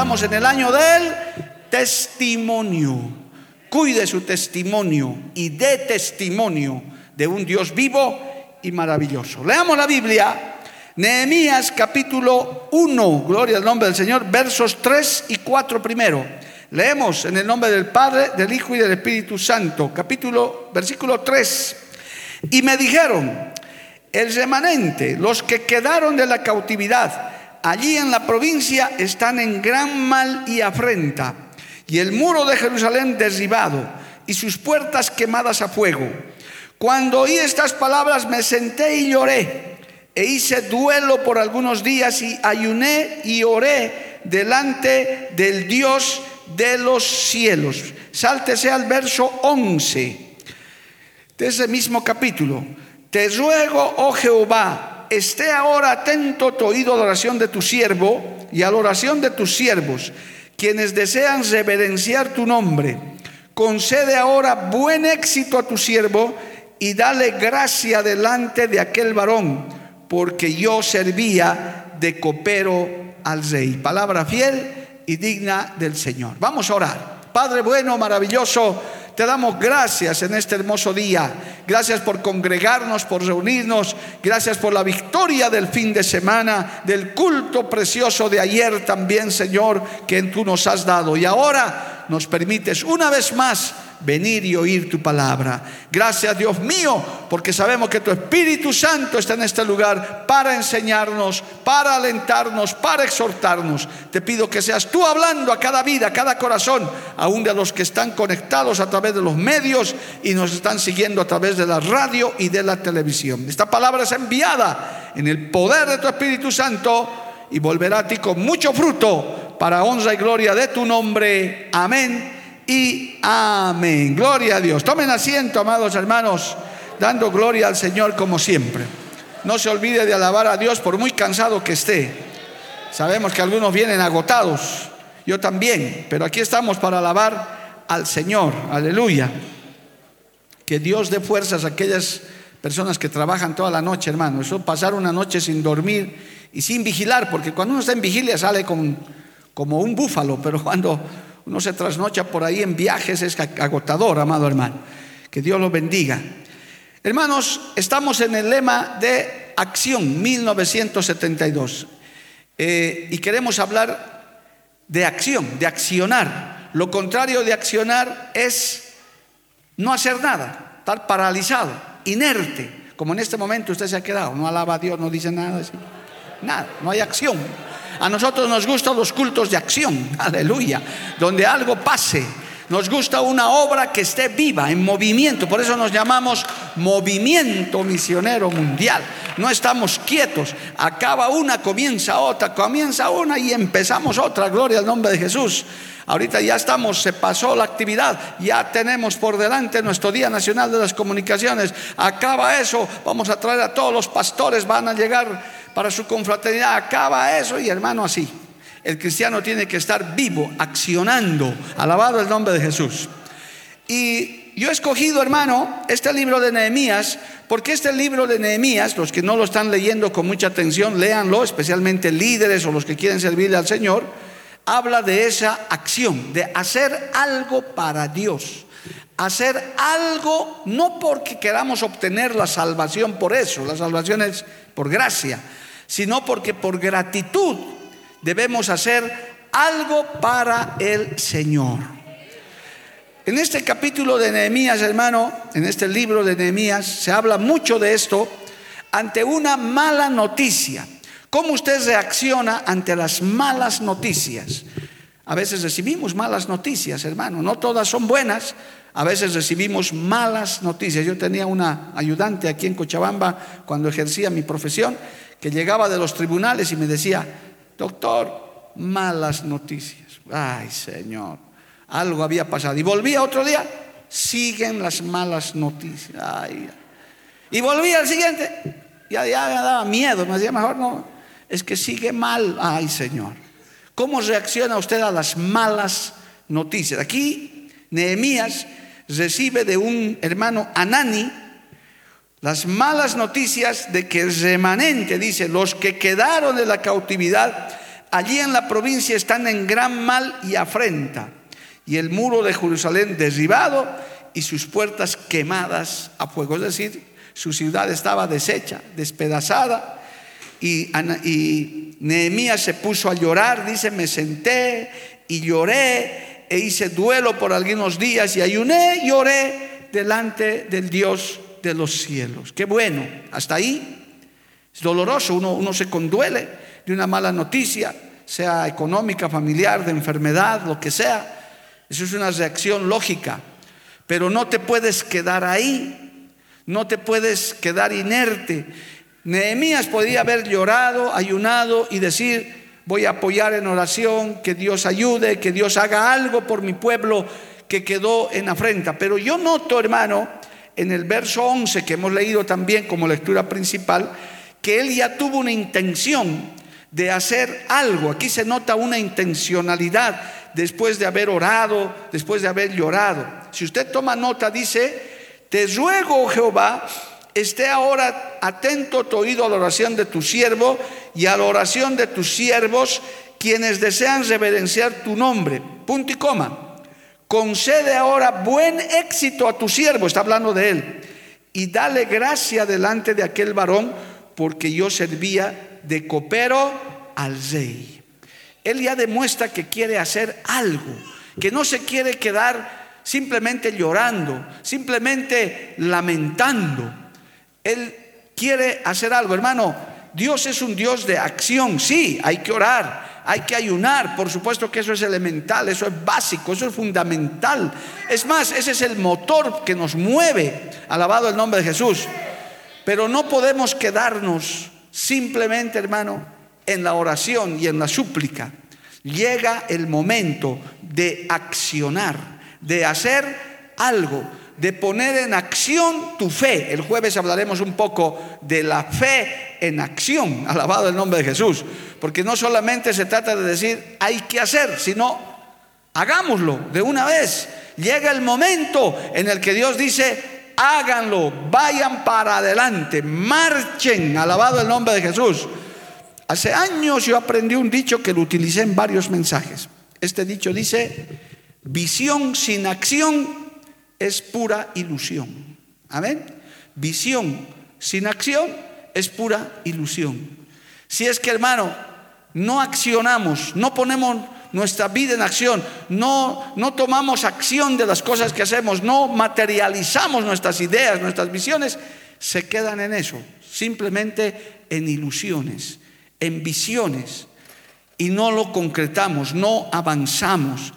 Estamos en el año del testimonio. Cuide su testimonio y dé testimonio de un Dios vivo y maravilloso. Leamos la Biblia Nehemías capítulo 1, gloria al nombre del Señor, versos 3 y 4 primero. Leemos en el nombre del Padre, del Hijo y del Espíritu Santo, capítulo, versículo 3. Y me dijeron, el remanente, los que quedaron de la cautividad, allí en la provincia están en gran mal y afrenta, y el muro de Jerusalén derribado, y sus puertas quemadas a fuego. Cuando oí estas palabras me senté y lloré e hice duelo por algunos días y ayuné y oré delante del Dios de los cielos. Sáltese al verso 11 de ese mismo capítulo. Te ruego, oh Jehová, esté ahora atento tu oído a la oración de tu siervo y a la oración de tus siervos, quienes desean reverenciar tu nombre. Concede ahora buen éxito a tu siervo y dale gracia delante de aquel varón porque yo servía de copero al rey. Palabra fiel y digna del Señor. Vamos a orar. Padre bueno, maravilloso, te damos gracias en este hermoso día. Gracias por congregarnos, por reunirnos. Gracias por la victoria del fin de semana, del culto precioso de ayer también, Señor, que tú nos has dado. Y ahora nos permites una vez más venir y oír tu palabra. Gracias Dios mío, porque sabemos que tu Espíritu Santo está en este lugar para enseñarnos, para alentarnos, para exhortarnos. Te pido que seas tú hablando a cada vida, a cada corazón, aún de los que están conectados a través de los medios y nos están siguiendo a través de la radio y de la televisión. Esta palabra es enviada en el poder de tu Espíritu Santo y volverá a ti con mucho fruto para honra y gloria de tu nombre. Amén y amén. Gloria a Dios. Tomen asiento, amados hermanos, dando gloria al Señor como siempre. No se olvide de alabar a Dios por muy cansado que esté. Sabemos que algunos vienen agotados, yo también, pero aquí estamos para alabar al Señor. Aleluya. Que Dios dé fuerzas a aquellas personas que trabajan toda la noche, hermano. Eso pasar una noche sin dormir y sin vigilar, porque cuando uno está en vigilia sale como un búfalo, pero cuando uno se trasnocha por ahí en viajes, es agotador, amado hermano. Que Dios lo bendiga. Hermanos, estamos en el lema de acción 1972 eh, y queremos hablar de acción, de accionar. Lo contrario de accionar es no hacer nada, estar paralizado, inerte, como en este momento usted se ha quedado, no alaba a Dios, no dice nada, nada, no hay acción. A nosotros nos gustan los cultos de acción, aleluya, donde algo pase. Nos gusta una obra que esté viva, en movimiento. Por eso nos llamamos movimiento misionero mundial. No estamos quietos. Acaba una, comienza otra, comienza una y empezamos otra. Gloria al nombre de Jesús. Ahorita ya estamos, se pasó la actividad, ya tenemos por delante nuestro Día Nacional de las Comunicaciones. Acaba eso, vamos a traer a todos los pastores, van a llegar para su confraternidad. Acaba eso y hermano así. El cristiano tiene que estar vivo, accionando. Alabado el nombre de Jesús. Y yo he escogido, hermano, este libro de Nehemías, porque este libro de Nehemías, los que no lo están leyendo con mucha atención, léanlo, especialmente líderes o los que quieren servirle al Señor, habla de esa acción, de hacer algo para Dios. Hacer algo no porque queramos obtener la salvación por eso, la salvación es por gracia, sino porque por gratitud debemos hacer algo para el Señor. En este capítulo de Nehemías, hermano, en este libro de Nehemías, se habla mucho de esto ante una mala noticia. ¿Cómo usted reacciona ante las malas noticias? A veces recibimos malas noticias, hermano. No todas son buenas. A veces recibimos malas noticias. Yo tenía una ayudante aquí en Cochabamba cuando ejercía mi profesión que llegaba de los tribunales y me decía, doctor, malas noticias. Ay, Señor, algo había pasado. Y volvía otro día, siguen las malas noticias. Ay, y volvía al siguiente, ya, ya me daba miedo, me decía, mejor no, es que sigue mal. Ay, Señor, ¿cómo reacciona usted a las malas noticias? Aquí, Nehemías recibe de un hermano Anani las malas noticias de que el remanente, dice, los que quedaron de la cautividad allí en la provincia están en gran mal y afrenta, y el muro de Jerusalén derribado y sus puertas quemadas a fuego, es decir, su ciudad estaba deshecha, despedazada, y, y Nehemías se puso a llorar, dice, me senté y lloré e hice duelo por algunos días y ayuné y lloré delante del Dios de los cielos. Qué bueno, hasta ahí es doloroso, uno, uno se conduele de una mala noticia, sea económica, familiar, de enfermedad, lo que sea. Eso es una reacción lógica, pero no te puedes quedar ahí, no te puedes quedar inerte. Nehemías podía haber llorado, ayunado y decir, voy a apoyar en oración, que Dios ayude, que Dios haga algo por mi pueblo que quedó en afrenta. Pero yo noto, hermano, en el verso 11 que hemos leído también como lectura principal, que él ya tuvo una intención de hacer algo. Aquí se nota una intencionalidad después de haber orado, después de haber llorado. Si usted toma nota, dice, te ruego, Jehová, esté ahora atento tu oído a la oración de tu siervo y a la oración de tus siervos, quienes desean reverenciar tu nombre. Punto y coma. Concede ahora buen éxito a tu siervo, está hablando de él, y dale gracia delante de aquel varón, porque yo servía de copero al rey. Él ya demuestra que quiere hacer algo, que no se quiere quedar simplemente llorando, simplemente lamentando. Él quiere hacer algo, hermano. Dios es un Dios de acción, sí, hay que orar, hay que ayunar, por supuesto que eso es elemental, eso es básico, eso es fundamental. Es más, ese es el motor que nos mueve, alabado el nombre de Jesús. Pero no podemos quedarnos simplemente, hermano, en la oración y en la súplica. Llega el momento de accionar, de hacer algo de poner en acción tu fe. El jueves hablaremos un poco de la fe en acción, alabado el nombre de Jesús, porque no solamente se trata de decir hay que hacer, sino hagámoslo de una vez. Llega el momento en el que Dios dice, háganlo, vayan para adelante, marchen, alabado el nombre de Jesús. Hace años yo aprendí un dicho que lo utilicé en varios mensajes. Este dicho dice, visión sin acción es pura ilusión. Amén. Visión sin acción es pura ilusión. Si es que, hermano, no accionamos, no ponemos nuestra vida en acción, no, no tomamos acción de las cosas que hacemos, no materializamos nuestras ideas, nuestras visiones, se quedan en eso, simplemente en ilusiones, en visiones, y no lo concretamos, no avanzamos.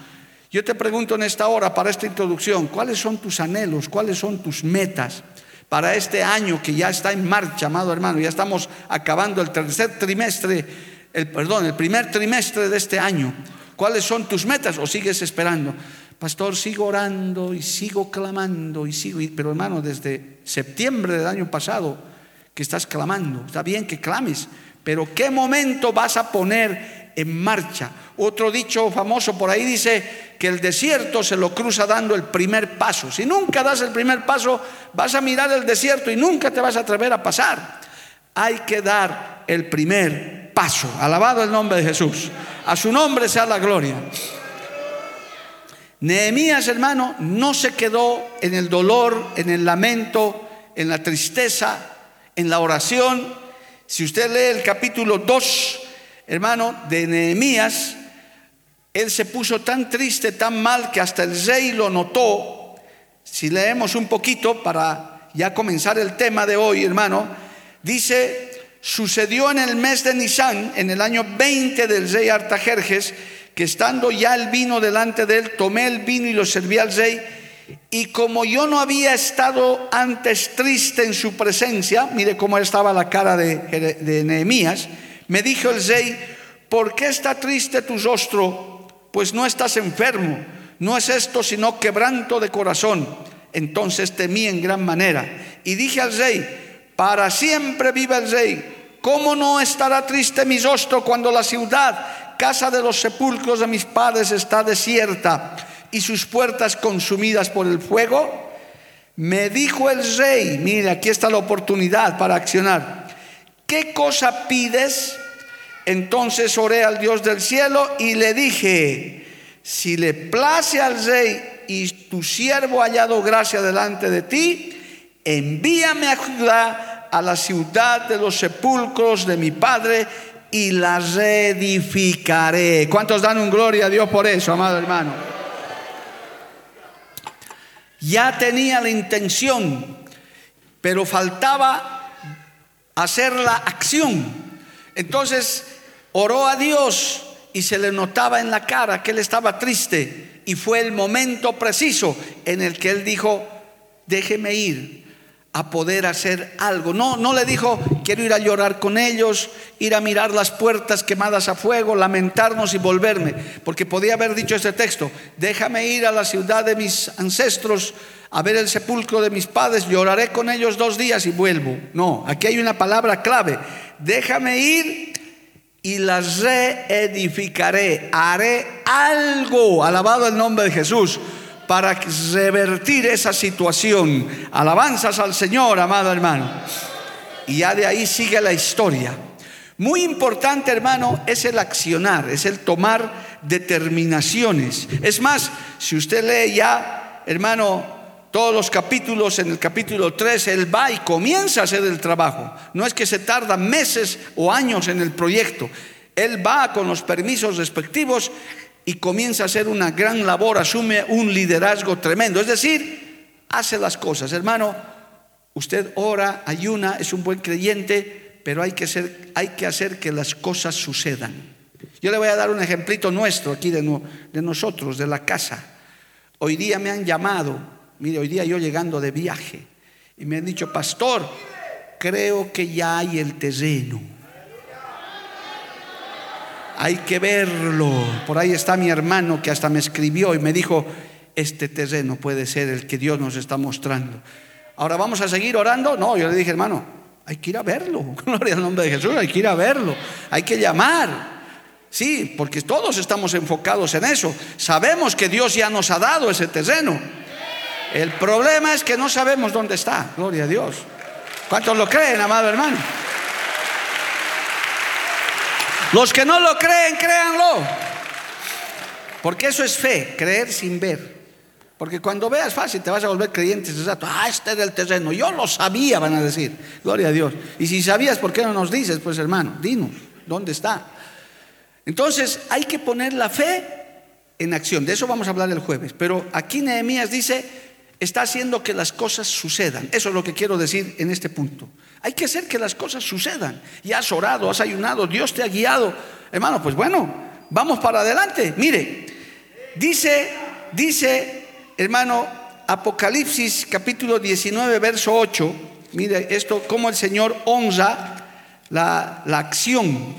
Yo te pregunto en esta hora, para esta introducción, ¿cuáles son tus anhelos? ¿Cuáles son tus metas? Para este año que ya está en marcha, amado hermano, ya estamos acabando el tercer trimestre, el, perdón, el primer trimestre de este año. ¿Cuáles son tus metas o sigues esperando? Pastor, sigo orando y sigo clamando y sigo, pero hermano, desde septiembre del año pasado que estás clamando, está bien que clames, pero ¿qué momento vas a poner en marcha? Otro dicho famoso por ahí dice que el desierto se lo cruza dando el primer paso. Si nunca das el primer paso, vas a mirar el desierto y nunca te vas a atrever a pasar. Hay que dar el primer paso. Alabado el nombre de Jesús. A su nombre sea la gloria. Nehemías, hermano, no se quedó en el dolor, en el lamento, en la tristeza, en la oración. Si usted lee el capítulo 2, hermano, de Nehemías, él se puso tan triste, tan mal, que hasta el rey lo notó. Si leemos un poquito para ya comenzar el tema de hoy, hermano, dice, sucedió en el mes de Nisan, en el año 20 del rey Artajerjes, que estando ya el vino delante de él, tomé el vino y lo serví al rey, Y como yo no había estado antes triste en su presencia, mire cómo estaba la cara de, de Nehemías, me dijo el rey, ¿por qué está triste tu rostro? Pues no estás enfermo, no es esto sino quebranto de corazón. Entonces temí en gran manera y dije al rey, para siempre vive el rey, ¿cómo no estará triste mi rostro cuando la ciudad, casa de los sepulcros de mis padres, está desierta y sus puertas consumidas por el fuego? Me dijo el rey, mire, aquí está la oportunidad para accionar. ¿Qué cosa pides? Entonces oré al Dios del cielo y le dije, si le place al rey y tu siervo ha hallado gracia delante de ti, envíame a Judá, a la ciudad de los sepulcros de mi padre, y la reedificaré. ¿Cuántos dan un gloria a Dios por eso, amado hermano? Ya tenía la intención, pero faltaba hacer la acción. Entonces oró a Dios y se le notaba en la cara que él estaba triste y fue el momento preciso en el que él dijo, déjeme ir a poder hacer algo. No, no le dijo, quiero ir a llorar con ellos, ir a mirar las puertas quemadas a fuego, lamentarnos y volverme, porque podía haber dicho este texto, déjame ir a la ciudad de mis ancestros, a ver el sepulcro de mis padres, lloraré con ellos dos días y vuelvo. No, aquí hay una palabra clave, déjame ir y las reedificaré. Haré algo, alabado el nombre de Jesús, para revertir esa situación. Alabanzas al Señor, amado hermano. Y ya de ahí sigue la historia. Muy importante, hermano, es el accionar, es el tomar determinaciones. Es más, si usted lee ya, hermano, todos los capítulos, en el capítulo 3, él va y comienza a hacer el trabajo. No es que se tarda meses o años en el proyecto. Él va con los permisos respectivos y comienza a hacer una gran labor, asume un liderazgo tremendo. Es decir, hace las cosas. Hermano, usted ora, ayuna, es un buen creyente, pero hay que, hacer, hay que hacer que las cosas sucedan. Yo le voy a dar un ejemplito nuestro aquí de, de nosotros, de la casa. Hoy día me han llamado Mire, hoy día yo llegando de viaje y me han dicho, pastor, creo que ya hay el terreno. Hay que verlo. Por ahí está mi hermano que hasta me escribió y me dijo, este terreno puede ser el que Dios nos está mostrando. Ahora vamos a seguir orando. No, yo le dije, hermano, hay que ir a verlo. Gloria al nombre de Jesús, hay que ir a verlo. Hay que llamar. Sí, porque todos estamos enfocados en eso. Sabemos que Dios ya nos ha dado ese terreno. El problema es que no sabemos dónde está, gloria a Dios. ¿Cuántos lo creen, amado hermano? Los que no lo creen, créanlo. Porque eso es fe, creer sin ver. Porque cuando veas fácil te vas a volver creyente rato. Ah, este es del terreno. Yo lo sabía, van a decir. Gloria a Dios. Y si sabías, ¿por qué no nos dices? Pues hermano, dinos, ¿dónde está? Entonces hay que poner la fe en acción. De eso vamos a hablar el jueves. Pero aquí Nehemías dice, está haciendo que las cosas sucedan. Eso es lo que quiero decir en este punto. Hay que hacer que las cosas sucedan. Y has orado, has ayunado, Dios te ha guiado. Hermano, pues bueno, vamos para adelante. Mire, dice, dice, hermano, Apocalipsis capítulo 19, verso 8. Mire esto, cómo el Señor honra la, la acción.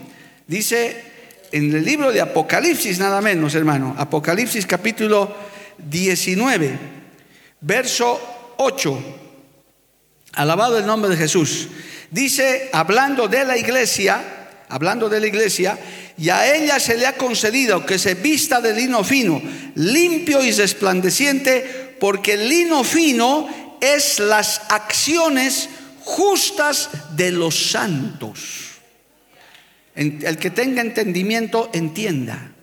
Dice en el libro de Apocalipsis, nada menos, hermano. Apocalipsis capítulo 19 verso 8. Alabado el nombre de Jesús. Dice, hablando de la iglesia, hablando de la iglesia, y a ella se le ha concedido que se vista de lino fino, limpio y resplandeciente, porque el lino fino es las acciones justas de los santos. El que tenga entendimiento entienda.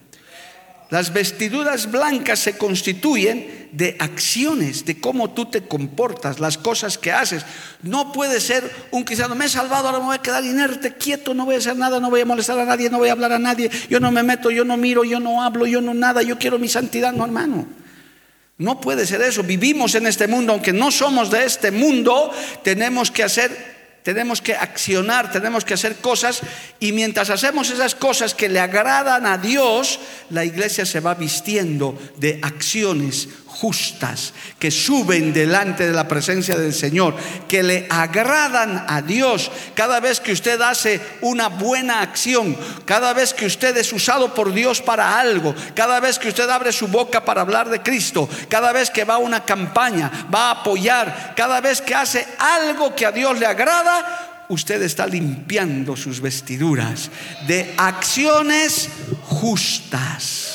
Las vestiduras blancas se constituyen de acciones, de cómo tú te comportas, las cosas que haces. No puede ser un cristiano, me he salvado, ahora me voy a quedar inerte, quieto, no voy a hacer nada, no voy a molestar a nadie, no voy a hablar a nadie, yo no me meto, yo no miro, yo no hablo, yo no nada, yo quiero mi santidad, no hermano. No puede ser eso. Vivimos en este mundo, aunque no somos de este mundo, tenemos que hacer tenemos que accionar, tenemos que hacer cosas y mientras hacemos esas cosas que le agradan a Dios, la iglesia se va vistiendo de acciones justas que suben delante de la presencia del Señor, que le agradan a Dios. Cada vez que usted hace una buena acción, cada vez que usted es usado por Dios para algo, cada vez que usted abre su boca para hablar de Cristo, cada vez que va a una campaña, va a apoyar, cada vez que hace algo que a Dios le agrada, usted está limpiando sus vestiduras de acciones justas.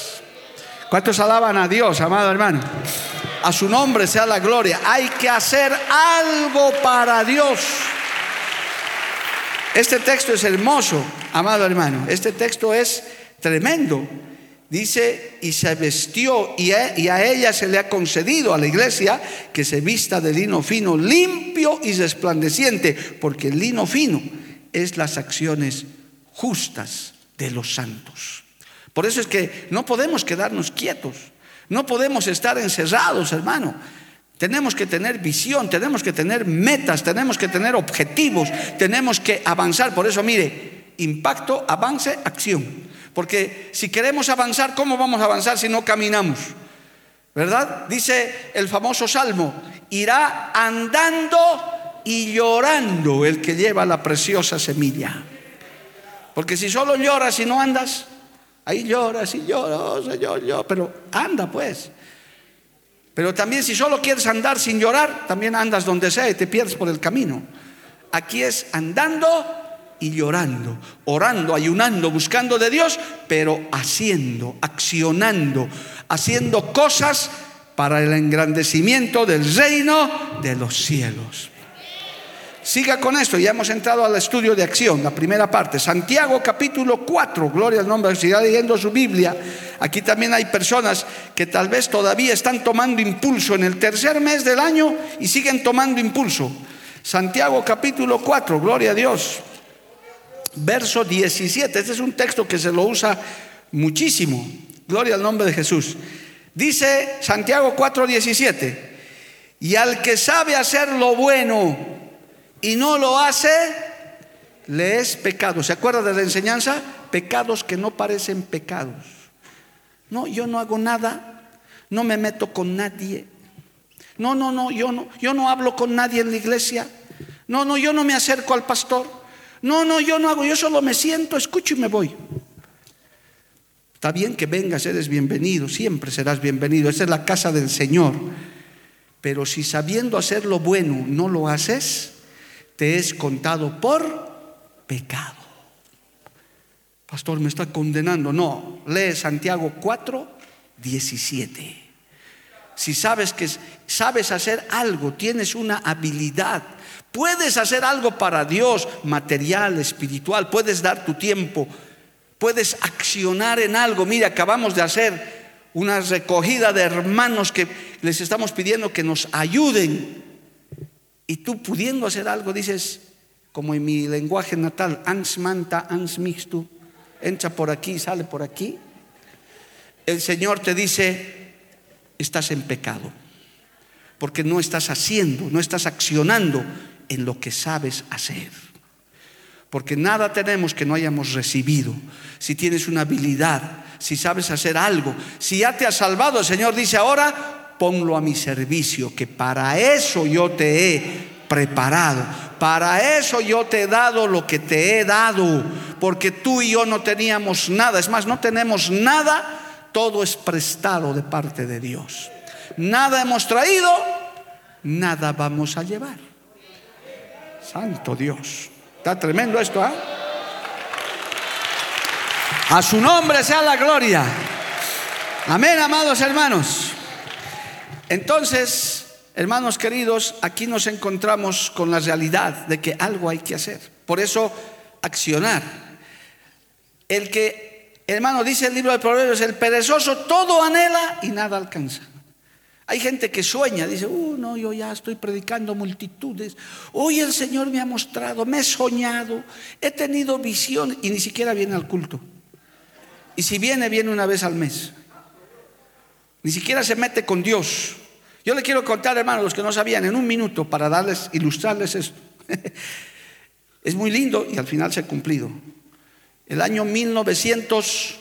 ¿Cuántos alaban a Dios, amado hermano? A su nombre sea la gloria. Hay que hacer algo para Dios. Este texto es hermoso, amado hermano. Este texto es tremendo. Dice, y se vestió, y a, ella se le ha concedido a la iglesia que se vista de lino fino, limpio y resplandeciente, porque el lino fino es las acciones justas de los santos. Por eso es que no podemos quedarnos quietos, no podemos estar encerrados, hermano. Tenemos que tener visión, tenemos que tener metas, tenemos que tener objetivos, tenemos que avanzar. Por eso, mire, impacto, avance, acción. Porque si queremos avanzar, ¿cómo vamos a avanzar si no caminamos? ¿Verdad? Dice el famoso salmo, irá andando y llorando el que lleva la preciosa semilla. Porque si solo lloras y no andas, ahí lloras y lloras, Señor, yo, pero anda pues. Pero también si solo quieres andar sin llorar, también andas donde sea y te pierdes por el camino. Aquí es andando y llorando, orando, ayunando, buscando de Dios, pero haciendo, accionando, haciendo cosas para el engrandecimiento del reino de los cielos. Siga con esto, ya hemos entrado al estudio de acción, la primera parte. Santiago capítulo 4, gloria al nombre, siga leyendo su Biblia. Aquí también hay personas que tal vez todavía están tomando impulso en el tercer mes del año y siguen tomando impulso. Santiago capítulo 4, gloria a Dios verso 17. Este es un texto que se lo usa muchísimo. Gloria al nombre de Jesús. Dice Santiago 4:17, y al que sabe hacer lo bueno y no lo hace, le es pecado. ¿Se acuerda de la enseñanza? Pecados que no parecen pecados. No, yo no hago nada, no me meto con nadie. No, no, no, yo no, yo no hablo con nadie en la iglesia. No, no, yo no me acerco al pastor. No, no, yo no hago, yo solo me siento, escucho y me voy. Está bien que vengas, eres bienvenido, siempre serás bienvenido. Esta es la casa del Señor. Pero si sabiendo hacer lo bueno no lo haces, te es contado por pecado. Pastor, me está condenando. No, lee Santiago 4, 17. Si sabes que sabes hacer algo, tienes una habilidad, Puedes hacer algo para Dios, material, espiritual, puedes dar tu tiempo, puedes accionar en algo. Mira, acabamos de hacer una recogida de hermanos que les estamos pidiendo que nos ayuden. Y tú pudiendo hacer algo, dices, como en mi lenguaje natal, ans manta, ans mixtu, entra por aquí, sale por aquí. El Señor te dice, estás en pecado, porque no estás haciendo, no estás accionando en lo que sabes hacer. Porque nada tenemos que no hayamos recibido. Si tienes una habilidad, si sabes hacer algo, si ya te has salvado, el Señor dice ahora, ponlo a mi servicio, que para eso yo te he preparado. Para eso yo te he dado lo que te he dado, porque tú y yo no teníamos nada. Es más, no tenemos nada, todo es prestado de parte de Dios. Nada hemos traído, nada vamos a llevar. Santo Dios. Está tremendo esto, ¿ah? A su nombre sea la gloria. Amén, amados hermanos. Entonces, hermanos queridos, aquí nos encontramos con la realidad de que algo hay que hacer. Por eso, accionar. El que, hermano, dice el libro de Proverbios, el perezoso todo anhela y nada alcanza. Hay gente que sueña, dice, uh, no, yo ya estoy predicando multitudes. Hoy el Señor me ha mostrado, me he soñado, he tenido visión y ni siquiera viene al culto. Y si viene, viene una vez al mes. Ni siquiera se mete con Dios. Yo le quiero contar, hermanos, los que no sabían, en un minuto para darles, ilustrarles esto. es muy lindo y al final se ha cumplido. El año 1900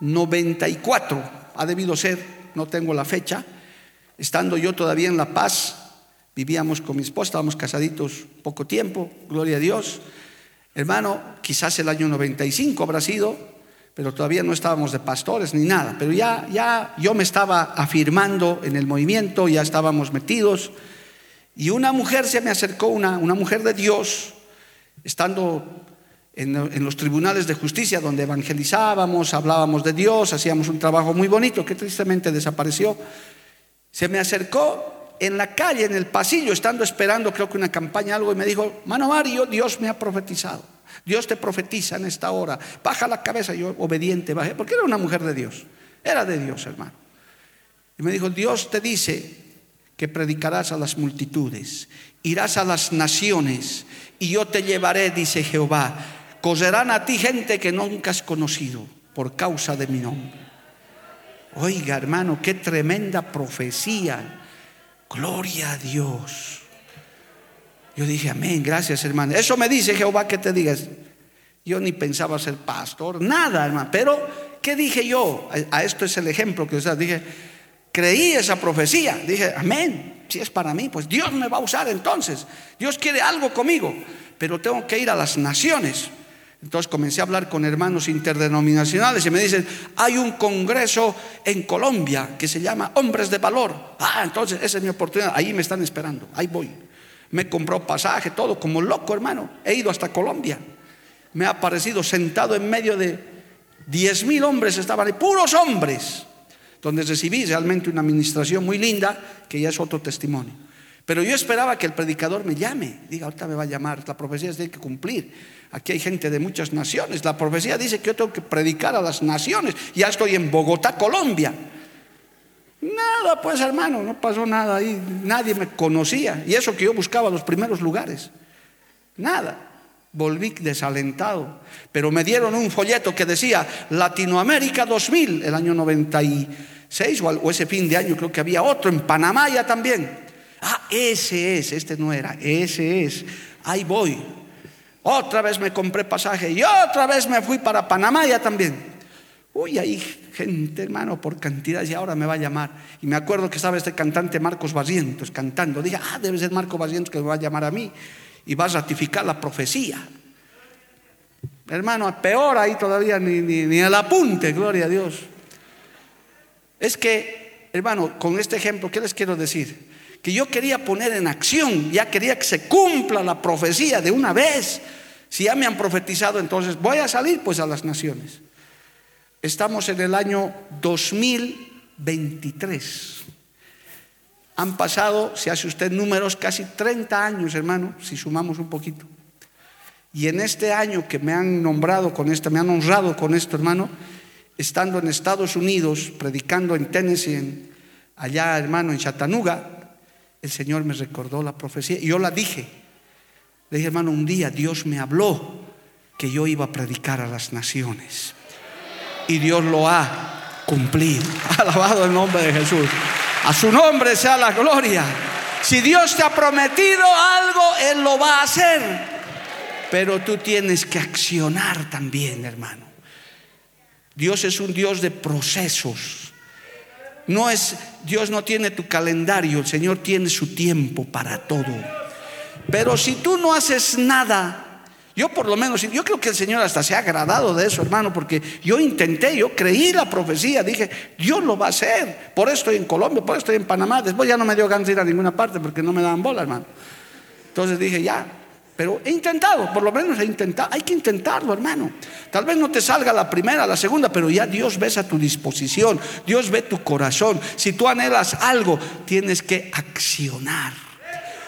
94, ha debido ser, no tengo la fecha, estando yo todavía en La Paz, vivíamos con mi esposa, estábamos casaditos poco tiempo, gloria a Dios. Hermano, quizás el año 95 habrá sido, pero todavía no estábamos de pastores ni nada, pero ya, ya yo me estaba afirmando en el movimiento, ya estábamos metidos, y una mujer se me acercó, una, una mujer de Dios, estando en, los tribunales de justicia donde evangelizábamos, hablábamos de Dios, hacíamos un trabajo muy bonito que tristemente desapareció, se me acercó en la calle, en el pasillo, estando esperando creo que una campaña, algo, y me dijo, mano Mario, Dios me ha profetizado. Dios te profetiza en esta hora. Baja la cabeza, yo obediente bajé, porque era una mujer de Dios. Era de Dios, hermano. Y me dijo, Dios te dice que predicarás a las multitudes, irás a las naciones y yo te llevaré, dice Jehová. Coserán a ti gente que nunca has conocido por causa de mi nombre. Oiga, hermano, qué tremenda profecía. Gloria a Dios. Yo dije, amén, gracias hermano. Eso me dice Jehová que te digas. Yo ni pensaba ser pastor, nada, hermano. Pero, ¿qué dije yo? A esto es el ejemplo que usted dije. Creí esa profecía. Dije, amén. Si es para mí, pues Dios me va a usar entonces. Dios quiere algo conmigo. Pero tengo que ir a las naciones. Entonces comencé a hablar con hermanos interdenominacionales y me dicen, hay un congreso en Colombia que se llama Hombres de Valor. Ah, entonces esa es mi oportunidad. Ahí me están esperando. Ahí voy me compró pasaje, todo, como loco, hermano. He ido hasta Colombia. Me ha aparecido sentado en medio de diez mil hombres, estaban ahí, puros hombres, donde recibí realmente una administración muy linda, que ya es otro testimonio. Pero yo esperaba que el predicador me llame, diga, ahorita me va a llamar, la profecía tiene que cumplir. Aquí hay gente de muchas naciones. La profecía dice que yo tengo que predicar a las naciones. Ya estoy en Bogotá, Colombia. Nada, pues hermano, no pasó nada ahí, nadie me conocía. Y eso que yo buscaba los primeros lugares. Nada. Volví desalentado. Pero me dieron un folleto que decía Latinoamérica 2000, el año 96 o ese fin de año, creo que había otro, en Panamá ya también. Ah, ese es, este no era, ese es. Ahí voy. Otra vez me compré pasaje y otra vez me fui para Panamá ya también. Uy, hay gente, hermano, por cantidad, y ahora me va a llamar. Y me acuerdo que estaba este cantante Marcos Barrientos cantando. Dije, ah, debe ser Marcos Barrientos que me va a llamar a mí y va a ratificar la profecía. Hermano, peor ahí todavía ni, ni, ni el apunte, gloria a Dios. Es que, hermano, con este ejemplo, ¿qué les quiero decir? Que yo quería poner en acción, ya quería que se cumpla la profecía de una vez. Si ya me han profetizado, entonces voy a salir pues a las naciones. Estamos en el año 2023. Han pasado, si hace usted números, casi 30 años, hermano, si sumamos un poquito. Y en este año que me han nombrado con esto, me han honrado con esto, hermano, estando en Estados Unidos, predicando en Tennessee, allá, hermano, en Chattanooga, el Señor me recordó la profecía y yo la dije. Le dije, hermano, un día Dios me habló que yo iba a predicar a las naciones y Dios lo ha cumplido. Alabado el nombre de Jesús. A su nombre sea la gloria. Si Dios te ha prometido algo, Él lo va a hacer. Pero tú tienes que accionar también, hermano. Dios es un Dios de procesos. No es Dios no tiene tu calendario, el Señor tiene su tiempo para todo. Pero si tú no haces nada, yo por lo menos, yo creo que el Señor hasta se ha agradado de eso, hermano, porque yo intenté, yo creí la profecía, dije, Dios lo va a hacer. Por eso estoy en Colombia, por eso estoy en Panamá. Después ya no me dio ganas de ir a ninguna parte porque no me daban bola, hermano. Entonces dije, ya, pero he intentado, por lo menos he intentado. Hay que intentarlo, hermano. Tal vez no te salga la primera, la segunda, pero ya Dios ves a tu disposición, Dios ve tu corazón. Si tú anhelas algo, tienes que accionar.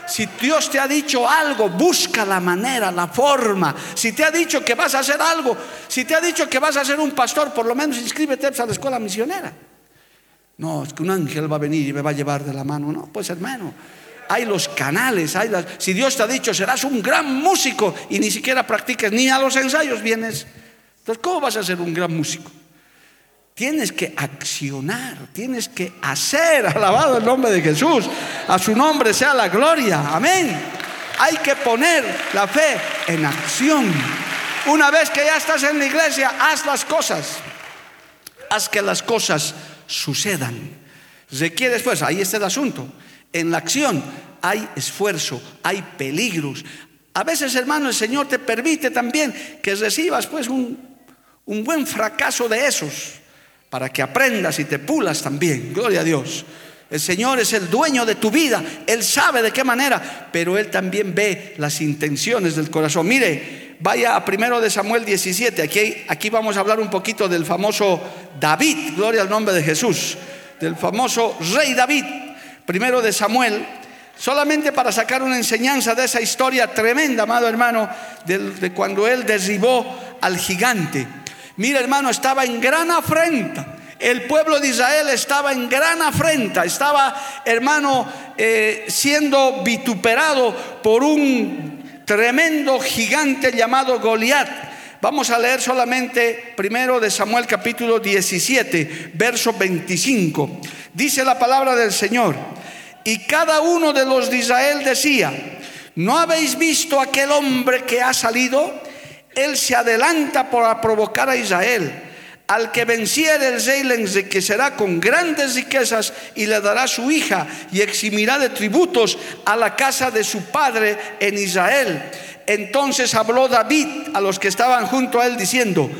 Si Dios te ha dicho algo, busca la manera, la forma. Si te ha dicho que vas a hacer algo, si te ha dicho que vas a ser un pastor, por lo menos inscríbete a la escuela misionera. No, es que un ángel va a venir y me va a llevar de la mano. No, pues hermano, hay los canales, hay las... Si Dios te ha dicho serás un gran músico y ni siquiera practicas, ni a los ensayos vienes, entonces ¿cómo vas a ser un gran músico? Tienes que accionar, tienes que hacer, alabado el nombre de Jesús, a su nombre sea la gloria, amén. Hay que poner la fe en acción. Una vez que ya estás en la iglesia, haz las cosas. haz que las cosas sucedan. Requiere pues, ahí está el asunto. En la acción hay esfuerzo, hay peligros. A veces, hermano, el Señor te permite también que recibas pues un, un buen fracaso de esos para que aprendas y te pulas también. Gloria a Dios. El Señor es el dueño de tu vida. Él sabe de qué manera, pero Él también ve las intenciones del corazón. Mire, vaya a primero de Samuel 17. Aquí, aquí vamos a hablar un poquito del famoso David. Gloria al nombre de Jesús. Del famoso rey David. Primero de Samuel. Solamente para sacar una enseñanza de esa historia tremenda, amado hermano, de, de cuando él derribó al gigante. Mira, hermano, estaba en gran afrenta. El pueblo de Israel estaba en gran afrenta, estaba, hermano, eh, siendo vituperado por un tremendo gigante llamado Goliat. Vamos a leer solamente primero de Samuel capítulo 17, verso 25. Dice la palabra del Señor. Y cada uno de los de Israel decía, ¿no habéis visto aquel hombre que ha salido? Él se adelanta para provocar a Israel. Al que venciere el rey le enriquecerá con grandes riquezas y le dará su hija y eximirá de tributos a la casa de su padre en Israel. Entonces habló David a los que estaban junto a él diciendo,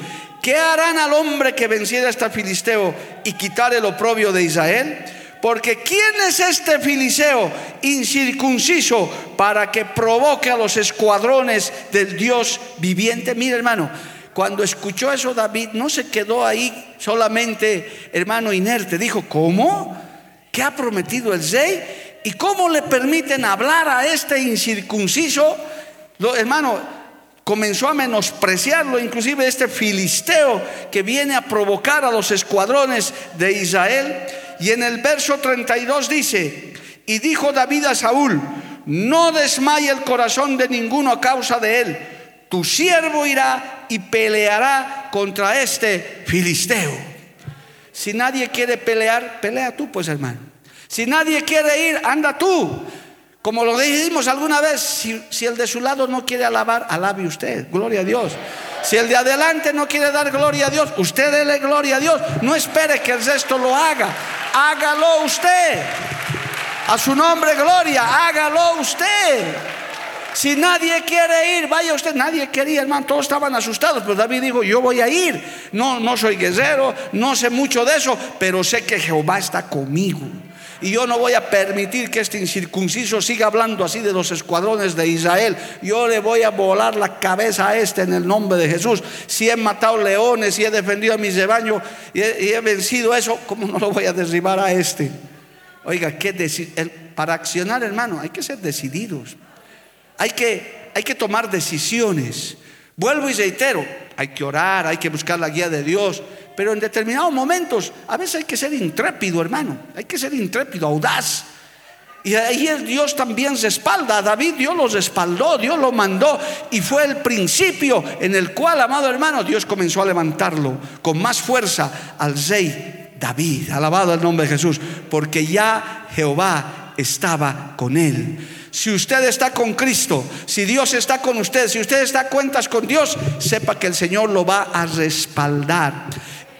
¿qué harán al hombre que venciera a este filisteo y quitar el oprobio de Israel? Porque ¿quién es este filisteo incircunciso para que provoque a los escuadrones del Dios viviente? Mira hermano, cuando escuchó eso David no se quedó ahí solamente, hermano, inerte. Dijo, ¿cómo? ¿Qué ha prometido el rey? ¿Y cómo le permiten hablar a este incircunciso? Lo, hermano, comenzó a menospreciarlo, inclusive este filisteo que viene a provocar a los escuadrones de Israel. Y en el verso 32 dice, y dijo David a Saúl, no desmaye el corazón de ninguno a causa de él. Tu siervo irá y peleará contra este filisteo. Si nadie quiere pelear, pelea tú, pues hermano. Si nadie quiere ir, anda tú. Como lo dijimos alguna vez, si, si, el de su lado no quiere alabar, alabe usted. Gloria a Dios. Si el de adelante no quiere dar gloria a Dios, usted dele gloria a Dios. No espere que el resto lo haga. Hágalo usted. A su nombre, gloria. Hágalo usted. Si nadie quiere ir, vaya usted. Nadie quería, hermano. Todos estaban asustados. Pero David dijo: Yo voy a ir. No, no soy guerrero, no sé mucho de eso, pero sé que Jehová está conmigo. Y yo no voy a permitir que este incircunciso siga hablando así de los escuadrones de Israel. Yo le voy a volar la cabeza a este en el nombre de Jesús. Si he matado leones y he defendido a mis rebaños y he vencido eso, ¿cómo no lo voy a derribar a este? Oiga, ¿qué para accionar, hermano, hay que ser decididos. Hay que, hay que tomar decisiones. Vuelvo y reitero, hay que orar, hay que buscar la guía de Dios, pero en determinados momentos a veces hay que ser intrépido, hermano, hay que ser intrépido, audaz. Y ahí Dios también respalda. A David Dios lo respaldó, Dios lo mandó y fue el principio en el cual, amado hermano, Dios comenzó a levantarlo con más fuerza al rey David. Alabado el nombre de Jesús, porque ya Jehová estaba con él. Si usted está con Cristo, si Dios está con usted, si usted está a cuentas con Dios, sepa que el Señor lo va a respaldar.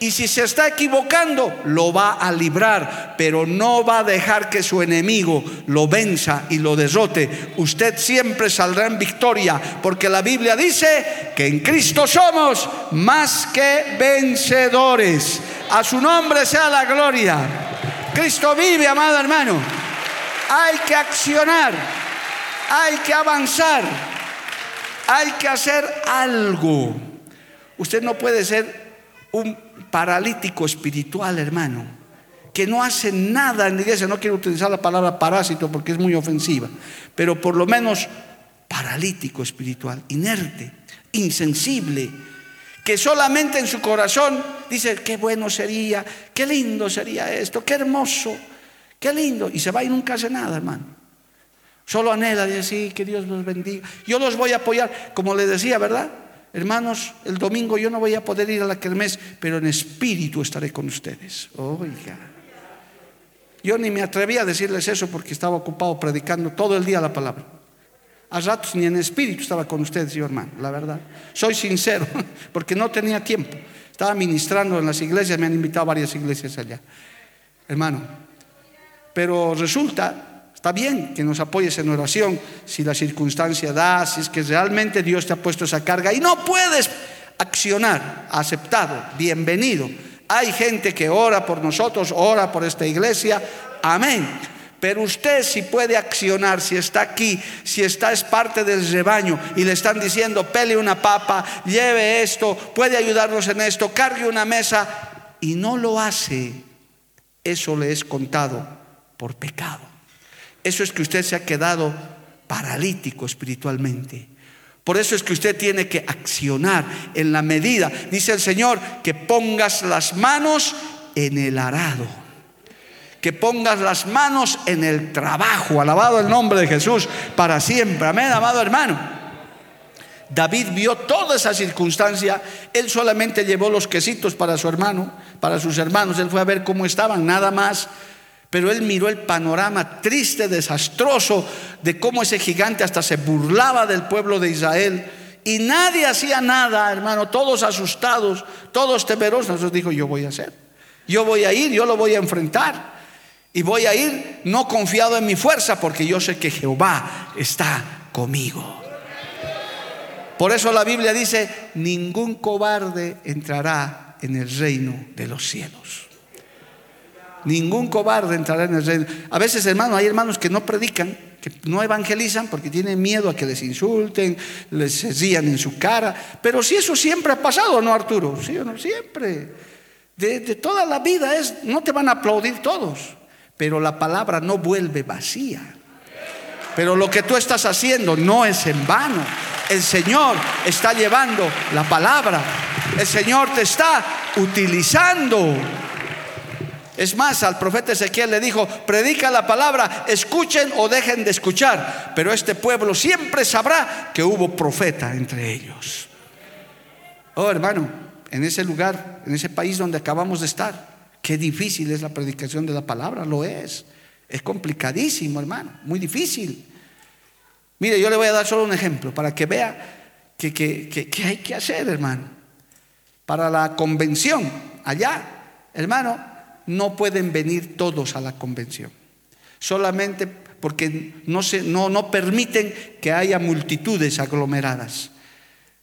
Y si se está equivocando, lo va a librar, pero no va a dejar que su enemigo lo venza y lo derrote. Usted siempre saldrá en victoria, porque la Biblia dice que en Cristo somos más que vencedores. A su nombre sea la gloria. Cristo vive, amado hermano. Hay que accionar, hay que avanzar, hay que hacer algo. Usted no puede ser un paralítico espiritual, hermano, que no hace nada en la iglesia. No quiero utilizar la palabra parásito porque es muy ofensiva, pero por lo menos paralítico espiritual, inerte, insensible, que solamente en su corazón dice, qué bueno sería, qué lindo sería esto, qué hermoso, qué lindo, y se va y nunca hace nada, hermano. Solo anhela decir que Dios los bendiga. Yo los voy a apoyar, como le decía, ¿verdad? Hermanos, el domingo yo no voy a poder ir a la kermés, pero en espíritu estaré con ustedes. Oiga. Yo ni me atreví a decirles eso porque estaba ocupado predicando todo el día la palabra. A ratos ni en espíritu estaba con ustedes, yo hermano, la verdad. Soy sincero, porque no tenía tiempo. Estaba ministrando en las iglesias, me han invitado a varias iglesias allá. Hermano, pero resulta, está bien que nos apoyes en oración si la circunstancia da, si es que realmente Dios te ha puesto esa carga y no puedes accionar, aceptado, bienvenido. Hay gente que ora por nosotros, ora por esta iglesia, amén. Pero usted si puede accionar, si está aquí, si está es parte del rebaño y le están diciendo, pele una papa, lleve esto, puede ayudarnos en esto, cargue una mesa y no lo hace, eso le es contado por pecado. Eso es que usted se ha quedado paralítico espiritualmente. Por eso es que usted tiene que accionar en la medida, dice el Señor, que pongas las manos en el arado, que pongas las manos en el trabajo, alabado el nombre de Jesús para siempre. Amén, amado hermano. David vio toda esa circunstancia, él solamente llevó los quesitos para su hermano, para sus hermanos, él fue a ver cómo estaban, nada más pero él miró el panorama triste, desastroso, de cómo ese gigante hasta se burlaba del pueblo de Israel. Y nadie hacía nada, hermano, todos asustados, todos temerosos. Entonces dijo, yo voy a hacer. Yo voy a ir, yo lo voy a enfrentar. Y voy a ir no confiado en mi fuerza, porque yo sé que Jehová está conmigo. Por eso la Biblia dice, ningún cobarde entrará en el reino de los cielos. Ningún cobarde entrará en el reino. A veces, hermano, hay hermanos que no predican, que no evangelizan porque tienen miedo a que les insulten, les rían en su cara. Pero si eso siempre ha pasado, ¿no, Arturo? Sí o no, siempre. De, de toda la vida es, no te van a aplaudir todos, pero la palabra no vuelve vacía. Pero lo que tú estás haciendo no es en vano. El Señor está llevando la palabra. El Señor te está utilizando. Es más, al profeta Ezequiel le dijo, predica la palabra, escuchen o dejen de escuchar, pero este pueblo siempre sabrá que hubo profeta entre ellos. Oh hermano, en ese lugar, en ese país donde acabamos de estar, qué difícil es la predicación de la palabra, lo es. Es complicadísimo, hermano, muy difícil. Mire, yo le voy a dar solo un ejemplo para que vea que, hay que hacer, hermano. Para la convención, allá, hermano, no pueden venir todos a la convención. Solamente porque no, se, no, no permiten que haya multitudes aglomeradas.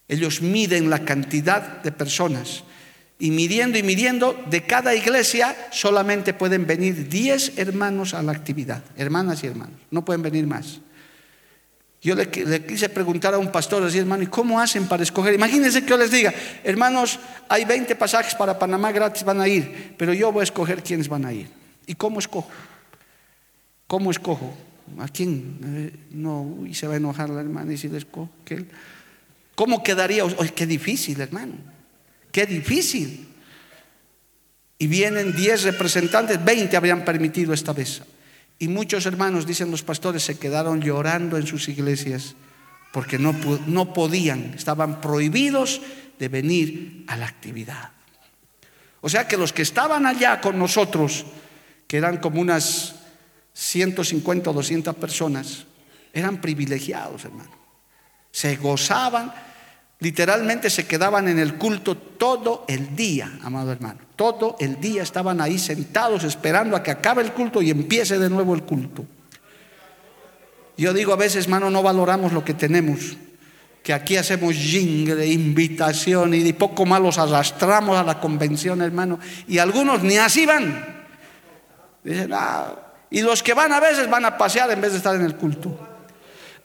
Ellos miden la cantidad de personas. Y midiendo y midiendo, de cada iglesia solamente pueden venir 10 hermanos a la actividad, hermanas y hermanos, no pueden venir más. Yo le, quise preguntar a un pastor, así hermano, ¿y cómo hacen para escoger? Imagínense que yo les diga, hermanos, hay 20 pasajes para Panamá gratis, van a ir, pero yo voy a escoger quiénes van a ir. ¿Y cómo escojo? ¿Cómo escojo? ¿A quién? Eh, no, y se va a enojar la hermana y si le escojo. ¿Cómo quedaría? Qué difícil, hermano. Qué difícil. Y vienen 10 representantes, 20 habrían permitido esta vez. Y muchos hermanos, dicen los pastores, se quedaron llorando en sus iglesias porque no, no podían, estaban prohibidos de venir a la actividad. O sea que los que estaban allá con nosotros, que eran como unas 150 o 200 personas, eran privilegiados, hermano. Se gozaban Literalmente se quedaban en el culto todo el día, amado hermano. Todo el día estaban ahí sentados esperando a que acabe el culto y empiece de nuevo el culto. Yo digo a veces, hermano, no valoramos lo que tenemos. Que aquí hacemos jingle, invitación y de poco más los arrastramos a la convención, hermano. Y algunos ni así van. Dicen, ah", y los que van a veces van a pasear en vez de estar en el culto.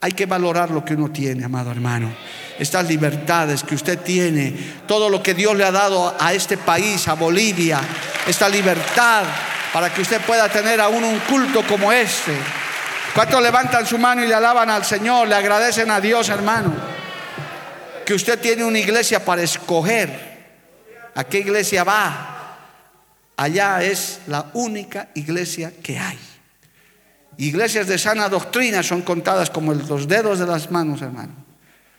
Hay que valorar lo que uno tiene, amado hermano estas libertades que usted tiene, todo lo que Dios le ha dado a este país, a Bolivia, esta libertad para que usted pueda tener aún un culto como este. ¿Cuántos levantan su mano y le alaban al Señor, le agradecen a Dios, hermano? Que usted tiene una iglesia para escoger. ¿A qué iglesia va? Allá es la única iglesia que hay. Iglesias de sana doctrina son contadas como los dedos de las manos, hermano.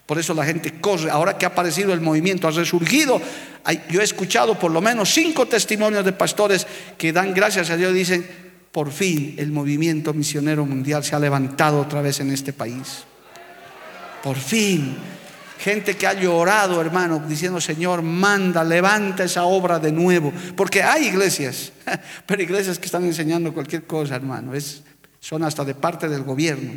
Por eso la gente corre. Ahora que ha aparecido el movimiento, ha resurgido. Yo he escuchado por lo menos cinco testimonios de pastores que dan gracias a Dios y dicen, por fin el movimiento misionero mundial se ha levantado otra vez en este país. Por fin. Gente que ha llorado, hermano, diciendo, Señor, manda, levanta esa obra de nuevo. Porque hay iglesias, pero iglesias que están enseñando cualquier cosa, hermano. Es, son hasta de parte del gobierno.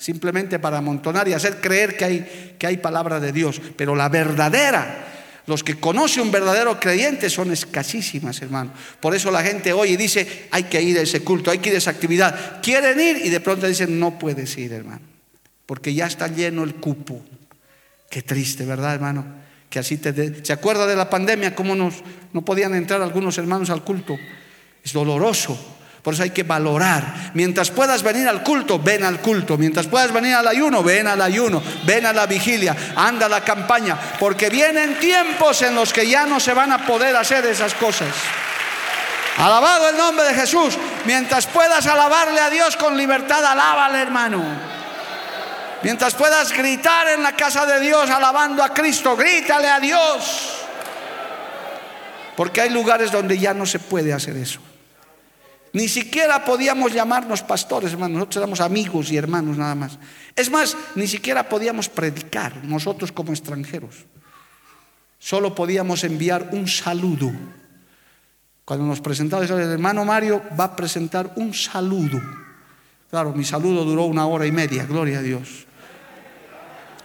Simplemente para amontonar y hacer creer que hay, que hay palabra de Dios. Pero la verdadera, los que conocen un verdadero creyente son escasísimas, hermano. Por eso la gente oye y dice, hay que ir a ese culto, hay que ir a esa actividad. Quieren ir y de pronto dicen, no puedes ir, hermano. Porque ya está lleno el cupo. Qué triste, ¿verdad, hermano? Que así te... ¿Se acuerda de la pandemia? ¿Cómo nos, no podían entrar algunos hermanos al culto? Es doloroso. Por eso hay que valorar. Mientras puedas venir al culto, ven al culto. Mientras puedas venir al ayuno, ven al ayuno. Ven a la vigilia, anda a la campaña. Porque vienen tiempos en los que ya no se van a poder hacer esas cosas. Alabado el nombre de Jesús. Mientras puedas alabarle a Dios con libertad, alábale, hermano. Mientras puedas gritar en la casa de Dios alabando a Cristo, grítale a Dios. Porque hay lugares donde ya no se puede hacer eso. Ni siquiera podíamos llamarnos pastores, hermanos. Nosotros éramos amigos y hermanos nada más. Es más, ni siquiera podíamos predicar nosotros como extranjeros. Solo podíamos enviar un saludo. Cuando nos presentaba el hermano Mario va a presentar un saludo. Claro, mi saludo duró una hora y media, gloria a Dios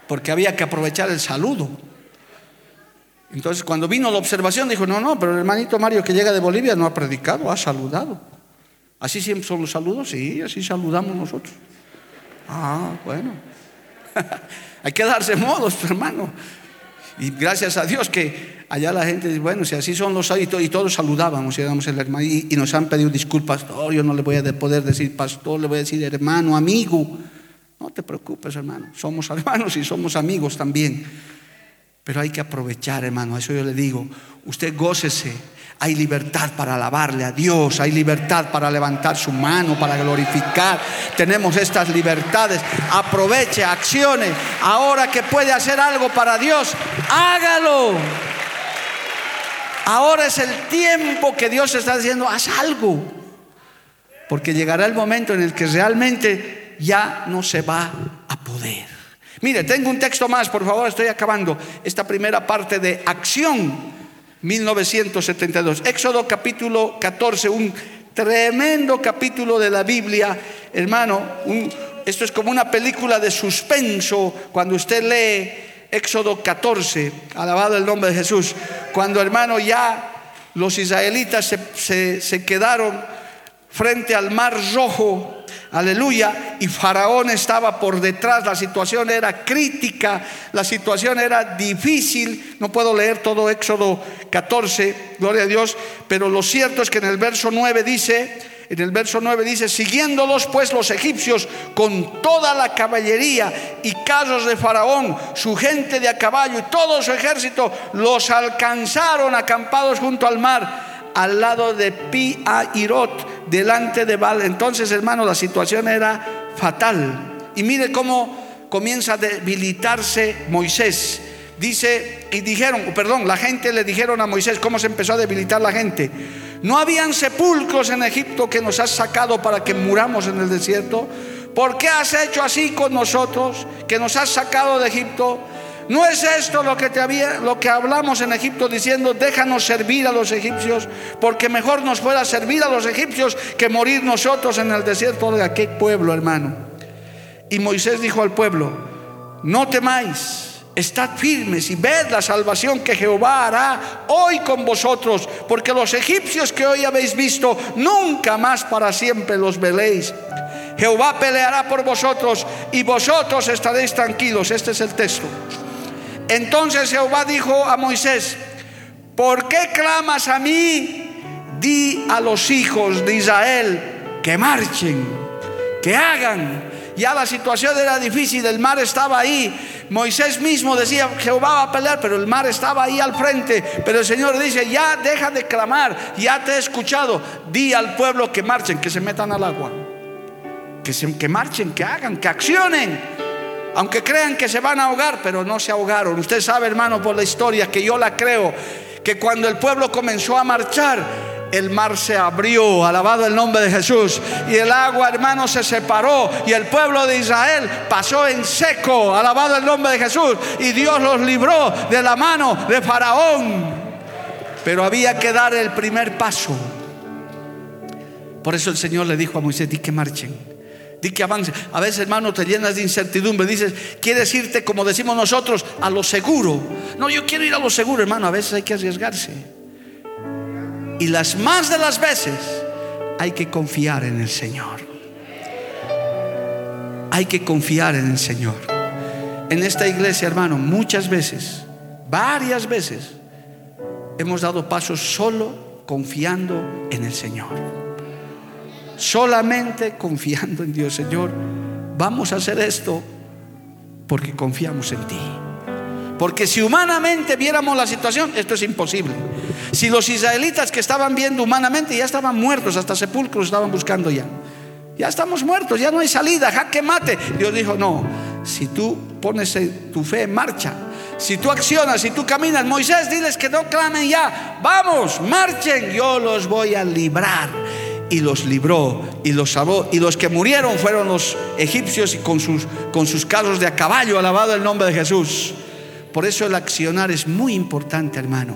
porque había que aprovechar el saludo. Entonces cuando vino la observación dijo, no, no, pero el hermanito Mario que llega de Bolivia no ha predicado, ha saludado. ¿Así siempre son los saludos? Sí, así saludamos nosotros. Ah, bueno. Hay que darse modos, hermano. Y gracias a Dios que allá la gente dice, bueno, si así son los saludos, y todos saludábamos y, el hermano, y, nos han pedido disculpas, oh, yo no le voy a poder decir pastor, le voy a decir hermano, amigo. No te preocupes, hermano. Somos hermanos y somos amigos también. Pero hay que aprovechar, hermano. Eso yo le digo. Usted gócese. Hay libertad para alabarle a Dios. Hay libertad para levantar su mano, para glorificar. Tenemos estas libertades. Aproveche, accione. Ahora que puede hacer algo para Dios, hágalo. Ahora es el tiempo que Dios está diciendo, haz algo. Porque llegará el momento en el que realmente ya no se va a poder. Mire, tengo un texto más, por favor, estoy acabando esta primera parte de acción 1972. Éxodo capítulo 14, un tremendo capítulo de la Biblia, hermano. esto es como una película de suspenso cuando usted lee Éxodo 14, alabado el nombre de Jesús, cuando hermano ya los israelitas se, se quedaron frente al mar rojo Aleluya. Y Faraón estaba por detrás. La situación era crítica. La situación era difícil. No puedo leer todo Éxodo 14. Gloria a Dios. Pero lo cierto es que en el verso 9 dice... En el verso 9 dice, siguiéndolos pues los egipcios con toda la caballería y carros de Faraón, su gente de a caballo y todo su ejército, los alcanzaron acampados junto al mar al lado de Pi Irot, delante de Baal. Entonces, hermano, la situación era fatal. Y mire cómo comienza a debilitarse Moisés. Dice, y dijeron, perdón, la gente le dijeron a Moisés cómo se empezó a debilitar la gente. No habían sepulcros en Egipto que nos has sacado para que muramos en el desierto. ¿Por qué has hecho así con nosotros, que nos has sacado de Egipto? ¿No es esto lo que, te había, lo que hablamos en Egipto diciendo, déjanos servir a los egipcios, porque mejor nos pueda servir a los egipcios que morir nosotros en el desierto de aquel pueblo, hermano? Y Moisés dijo al pueblo, no temáis, estad firmes y ved la salvación que Jehová hará hoy con vosotros, porque los egipcios que hoy habéis visto, nunca más para siempre los veréis. Jehová peleará por vosotros y vosotros estaréis tranquilos. Este es el texto. Entonces Jehová dijo a Moisés, ¿por qué clamas a mí? Di a los hijos de Israel que marchen, que hagan. Ya la situación era difícil, el mar estaba ahí. Moisés mismo decía, Jehová va a pelear, pero el mar estaba ahí al frente. Pero el Señor dice, ya deja de clamar, ya te he escuchado. Di al pueblo que marchen, que se metan al agua. Que, se, que marchen, que hagan, que accionen aunque crean que se van a ahogar, pero no se ahogaron. Usted sabe, hermano, por la historia que yo la creo, que cuando el pueblo comenzó a marchar, el mar se abrió, alabado el nombre de Jesús, y el agua, hermano, se separó, y el pueblo de Israel pasó en seco, alabado el nombre de Jesús, y Dios los libró de la mano de Faraón. Pero había que dar el primer paso. Por eso el Señor le dijo a Moisés, di que marchen. Di que avancen. A veces, hermano, te llenas de incertidumbre. Dices, quieres irte, como decimos nosotros, a lo seguro. No, yo quiero ir a lo seguro, hermano. A veces hay que arriesgarse. Y las más de las veces hay que confiar en el Señor. Hay que confiar en el Señor. En esta iglesia, hermano, muchas veces, varias veces, hemos dado pasos solo confiando en el Señor. Solamente confiando en Dios, Señor. Vamos a hacer esto porque confiamos en ti. Porque si humanamente viéramos la situación, esto es imposible. Si los israelitas que estaban viendo humanamente ya estaban muertos, hasta sepulcros estaban buscando ya. Ya estamos muertos, ya no hay salida, jaque mate. Dios dijo, no, si tú pones tu fe en marcha, si tú accionas, si tú caminas, Moisés, diles que no clamen ya, vamos, marchen, yo los voy a librar. Y los libró y los salvó. Y los que murieron fueron los egipcios y con sus, con sus carros de a caballo, alabado el nombre de Jesús. Por eso el accionar es muy importante, hermano.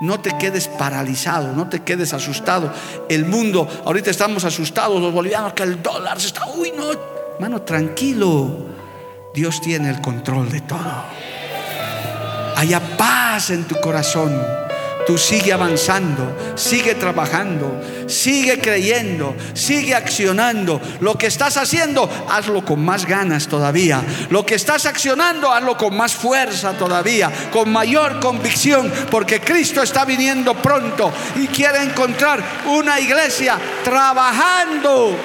No te quedes paralizado, no te quedes asustado. El mundo, ahorita estamos asustados, los bolivianos, que el dólar se está, uy, no, hermano, tranquilo. Dios tiene el control de todo. Haya paz en tu corazón. Tú sigue avanzando, sigue trabajando, sigue creyendo, sigue accionando. Lo que estás haciendo, hazlo con más ganas todavía. Lo que estás accionando, hazlo con más fuerza todavía, con mayor convicción, porque Cristo está viniendo pronto y quiere encontrar una iglesia trabajando.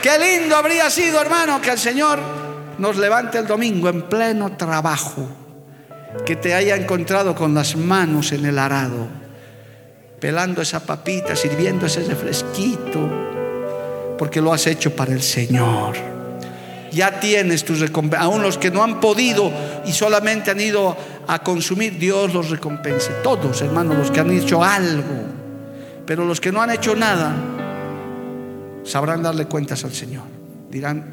Qué lindo habría sido, hermano, que el Señor nos levante el domingo en pleno trabajo que te haya encontrado con las manos en el arado, pelando esa papita, sirviendo ese refresquito, porque lo has hecho para el Señor. Ya tienes tus recompensas. Aún los que no han podido y solamente han ido a consumir, Dios los recompense. Todos, hermanos, los que han hecho algo. Pero los que no han hecho nada, sabrán darle cuentas al Señor. Dirán,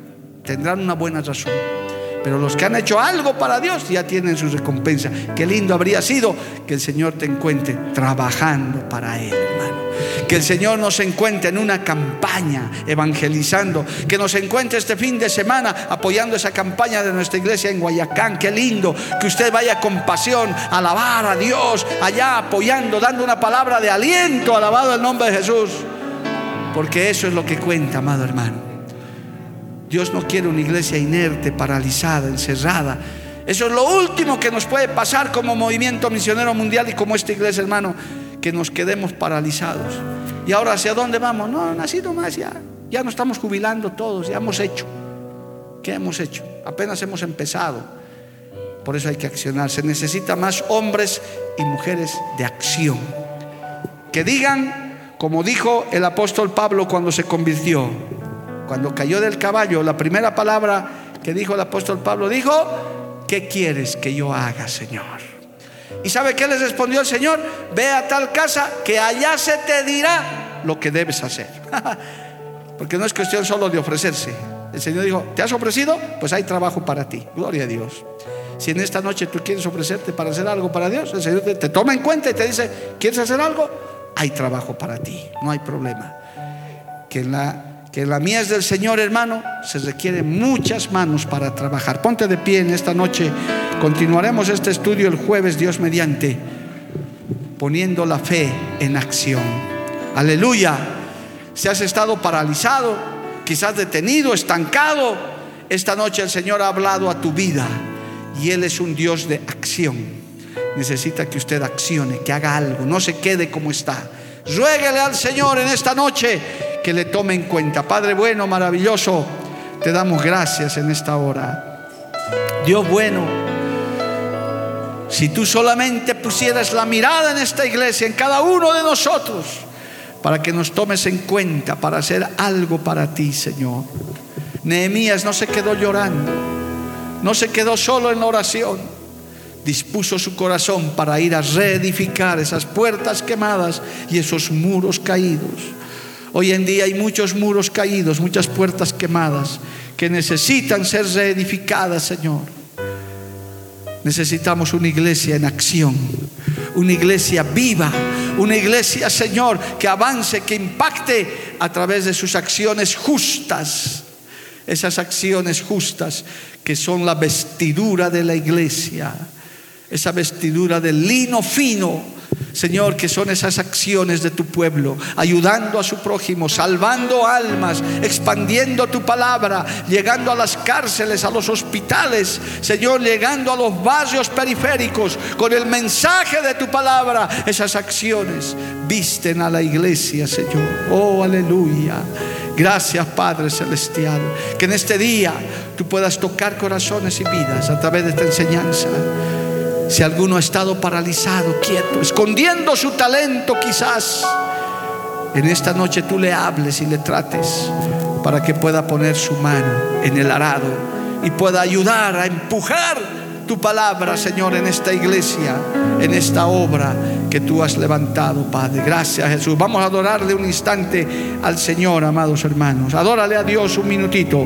tendrán una buena razón. Pero los que han hecho algo para Dios ya tienen su recompensa. Qué lindo habría sido que el Señor te encuentre trabajando para Él, hermano. Que el Señor nos encuentre en una campaña evangelizando. Que nos encuentre este fin de semana apoyando esa campaña de nuestra iglesia en Guayacán. Qué lindo que usted vaya con pasión a alabar a Dios allá apoyando, dando una palabra de aliento, alabado el nombre de Jesús. Porque eso es lo que cuenta, amado hermano. Dios no quiere una iglesia inerte, paralizada, encerrada. Eso es lo último que nos puede pasar como movimiento misionero mundial y como esta iglesia, hermano, que nos quedemos paralizados. ¿Y ahora hacia dónde vamos? No, nacido más ya. Ya nos estamos jubilando todos, ya hemos hecho. ¿Qué hemos hecho? Apenas hemos empezado. Por eso hay que accionar. Se necesita más hombres y mujeres de acción. Que digan, como dijo el apóstol Pablo cuando se convirtió, cuando cayó del caballo, la primera palabra que dijo el apóstol Pablo, dijo, ¿qué quieres que yo haga, Señor? ¿Y sabe qué les respondió el Señor? Ve a tal casa que allá se te dirá lo que debes hacer. Porque no es cuestión solo de ofrecerse. El Señor dijo, ¿te has ofrecido? Pues hay trabajo para ti. Gloria a Dios. Si en esta noche tú quieres ofrecerte para hacer algo para Dios, el Señor te, toma en cuenta y te dice, ¿quieres hacer algo? Hay trabajo para ti, no hay problema. Que la que la mía es del Señor, hermano, se requieren muchas manos para trabajar. Ponte de pie en esta noche. Continuaremos este estudio el jueves, Dios mediante, poniendo la fe en acción. Aleluya. Si has estado paralizado, quizás detenido, estancado, esta noche el Señor ha hablado a tu vida y Él es un Dios de acción. Necesita que usted accione, que haga algo, no se quede como está. Ruéguele al Señor en esta noche que le tome en cuenta. Padre bueno, maravilloso, te damos gracias en esta hora. Dios bueno, si tú solamente pusieras la mirada en esta iglesia, en cada uno de nosotros, para que nos tomes en cuenta, para hacer algo para ti, Señor. Nehemías no se quedó llorando, no se quedó solo en la oración, dispuso su corazón para ir a reedificar esas puertas quemadas y esos muros caídos. Hoy en día hay muchos muros caídos, muchas puertas quemadas que necesitan ser reedificadas, Señor. Necesitamos una iglesia en acción, una iglesia viva, una iglesia, Señor, que avance, que impacte a través de sus acciones justas. Esas acciones justas que son la vestidura de la iglesia, esa vestidura de lino fino Señor, que son esas acciones de tu pueblo, ayudando a su prójimo, salvando almas, expandiendo tu palabra, llegando a las cárceles, a los hospitales, Señor, llegando a los barrios periféricos con el mensaje de tu palabra. Esas acciones visten a la iglesia, Señor. Oh, aleluya. Gracias, Padre Celestial. Que en este día tú puedas tocar corazones y vidas a través de esta enseñanza. Si alguno ha estado paralizado, quieto, escondiendo su talento quizás, en esta noche tú le hables y le trates para que pueda poner su mano en el arado y pueda ayudar a empujar tu palabra, Señor, en esta iglesia, en esta obra que tú has levantado, Padre. Gracias, Jesús. Vamos a adorarle un instante al Señor, amados hermanos. Adórale a Dios un minutito.